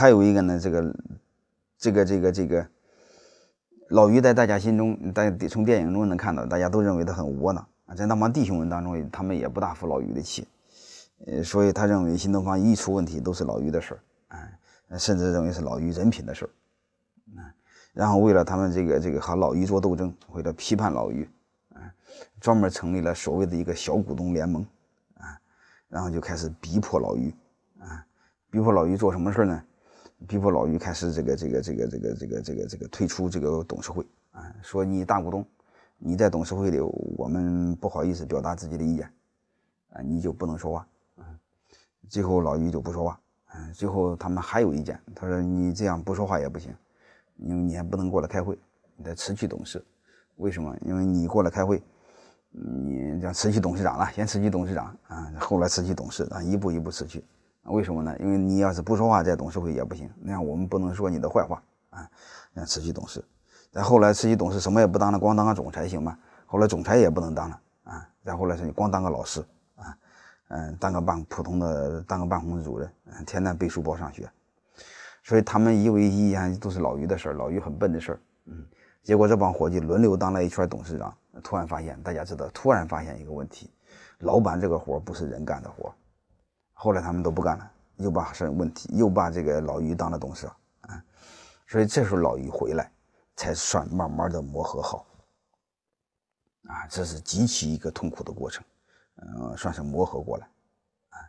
还有一个呢，这个这个这个这个老于在大家心中，大家从电影中能看到，大家都认为他很窝囊。啊，在那帮弟兄们当中，他们也不大服老于的气，呃，所以他认为新东方一出问题都是老于的事儿，啊，甚至认为是老于人品的事儿，啊，然后为了他们这个这个和老于做斗争，为了批判老于，啊，专门成立了所谓的一个小股东联盟，啊，然后就开始逼迫老于，啊，逼迫老于做什么事儿呢？逼迫老于开始这个这个这个这个这个这个这个退出这个董事会啊，说你大股东，你在董事会里，我们不好意思表达自己的意见，啊，你就不能说话啊。最后老于就不说话，嗯，最后他们还有意见，他说你这样不说话也不行，因为你还不能过来开会，你得辞去董事。为什么？因为你过来开会，你讲辞去董事长了，先辞去董事长啊，后来辞去董事啊，一步一步辞去。为什么呢？因为你要是不说话，在董事会也不行。那样我们不能说你的坏话啊。那辞去董事，再后来辞去董事，什么也不当了，光当个总裁行吗？后来总裁也不能当了啊。再后来是你光当个老师啊，嗯，当个办普通的，当个办公室主任，天天背书包上学。所以他们以为一样都是老于的事儿，老于很笨的事儿。嗯，结果这帮伙计轮流当了一圈董事长，突然发现，大家知道，突然发现一个问题：老板这个活不是人干的活。后来他们都不干了，又把事问题，又把这个老于当了董事啊，所以这时候老于回来，才算慢慢的磨合好，啊，这是极其一个痛苦的过程，嗯，算是磨合过来，啊，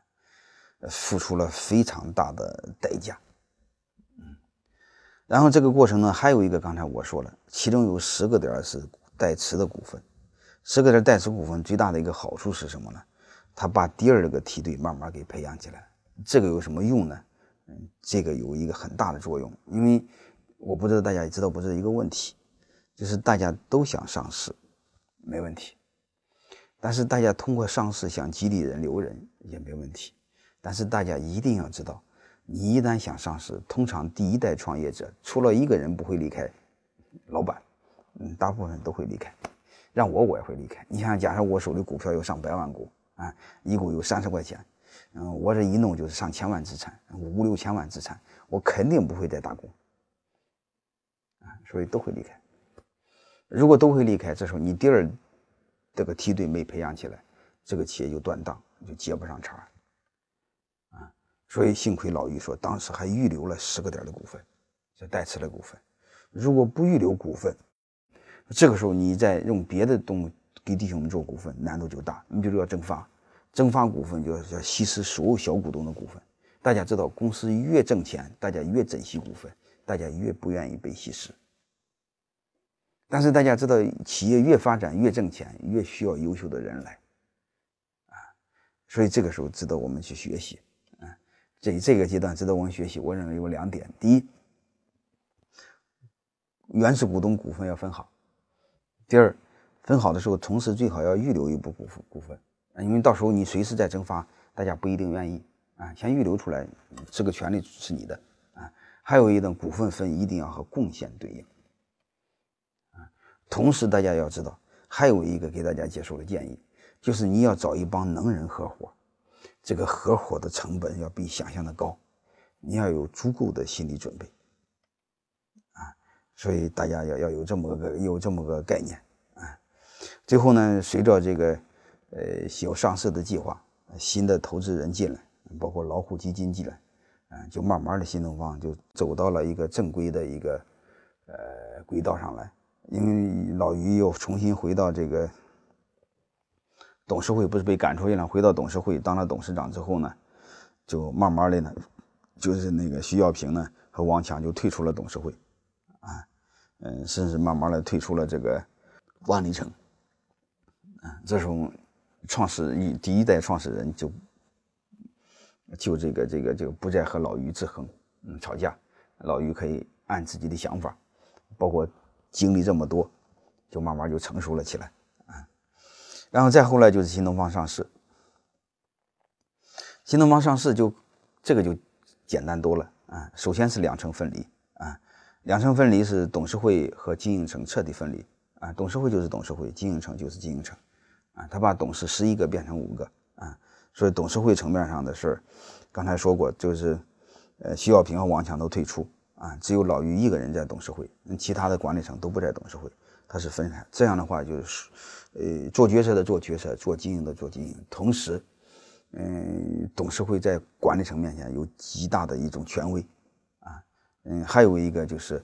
付出了非常大的代价，嗯，然后这个过程呢，还有一个刚才我说了，其中有十个点是代持的股份，十个点代持股份最大的一个好处是什么呢？他把第二个梯队慢慢给培养起来，这个有什么用呢？嗯，这个有一个很大的作用，因为我不知道大家知道不是一个问题，就是大家都想上市，没问题，但是大家通过上市想激励人留人也没问题，但是大家一定要知道，你一旦想上市，通常第一代创业者除了一个人不会离开，老板，嗯，大部分都会离开，让我我也会离开。你想，假设我手里股票有上百万股。啊，一股有三十块钱，嗯，我这一弄就是上千万资产，五六千万资产，我肯定不会再打工，啊，所以都会离开。如果都会离开，这时候你第二这个梯队没培养起来，这个企业就断档，就接不上茬啊。所以幸亏老于说，当时还预留了十个点的股份，这代持的股份。如果不预留股份，这个时候你再用别的东。给弟兄们做股份难度就大，你比如说要增发，增发股份就要要稀释所有小股东的股份。大家知道，公司越挣钱，大家越珍惜股份，大家越不愿意被稀释。但是大家知道，企业越发展越挣钱，越需要优秀的人来，啊，所以这个时候值得我们去学习，啊，这这个阶段值得我们学习。我认为有两点：第一，原始股东股份要分好；第二。分好的时候，同时最好要预留一部股份，股份啊，因为到时候你随时再增发，大家不一定愿意啊。先预留出来，这个权利是你的啊。还有一种股份分一定要和贡献对应啊。同时大家要知道，还有一个给大家接受的建议，就是你要找一帮能人合伙，这个合伙的成本要比想象的高，你要有足够的心理准备啊。所以大家要要有这么个有这么个概念。最后呢，随着这个，呃，有上市的计划，新的投资人进来，包括老虎基金进来，嗯，就慢慢的新东方就走到了一个正规的一个，呃，轨道上来。因为老于又重新回到这个董事会，不是被赶出去了，回到董事会当了董事长之后呢，就慢慢的呢，就是那个徐小平呢和王强就退出了董事会，啊，嗯，甚至慢慢的退出了这个万里城。啊，这时候创始一第一代创始人就就这个这个就不再和老于制衡，嗯，吵架，老于可以按自己的想法，包括经历这么多，就慢慢就成熟了起来啊。然后再后来就是新东方上市，新东方上市就这个就简单多了啊。首先是两层分离啊，两层分离是董事会和经营层彻底分离啊，董事会就是董事会，经营层就是经营层。啊，他把董事十一个变成五个啊，所以董事会层面上的事儿，刚才说过，就是呃，徐小平和王强都退出啊，只有老于一个人在董事会，其他的管理层都不在董事会，他是分开。这样的话就是，呃，做决策的做决策，做经营的做经营，同时，嗯，董事会在管理层面前有极大的一种权威啊，嗯，还有一个就是，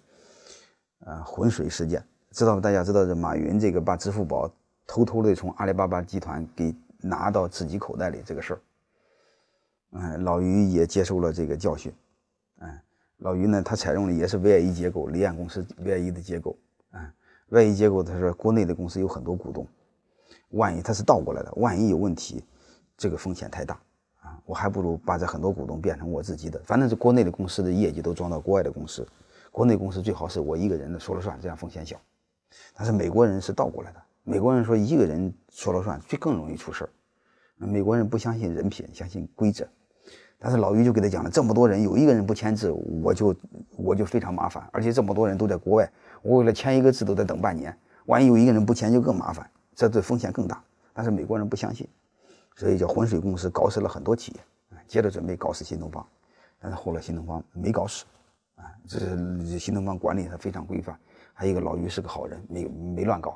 呃，浑水事件，知道吗大家知道这马云这个把支付宝偷偷的从阿里巴巴集团给拿到自己口袋里这个事儿。嗯，老于也接受了这个教训。嗯，老于呢，他采用的也是 VIE 结构，离岸公司 VIE 的结构。嗯，VIE 结构，他说国内的公司有很多股东，万一他是倒过来的，万一有问题，这个风险太大啊，我还不如把这很多股东变成我自己的，反正是国内的公司的业绩都装到国外的公司，国内公司最好是我一个人的说了算，这样风险小。但是美国人是倒过来的，美国人说一个人说了算，最更容易出事儿。美国人不相信人品，相信规则。但是老于就给他讲了，这么多人有一个人不签字，我就我就非常麻烦，而且这么多人都在国外，我为了签一个字都得等半年，万一有一个人不签就更麻烦，这对风险更大。但是美国人不相信，所以叫浑水公司搞死了很多企业，接着准备搞死新东方，但是后来新东方没搞死，啊，这是新东方管理的非常规范，还有一个老于是个好人，没没乱搞。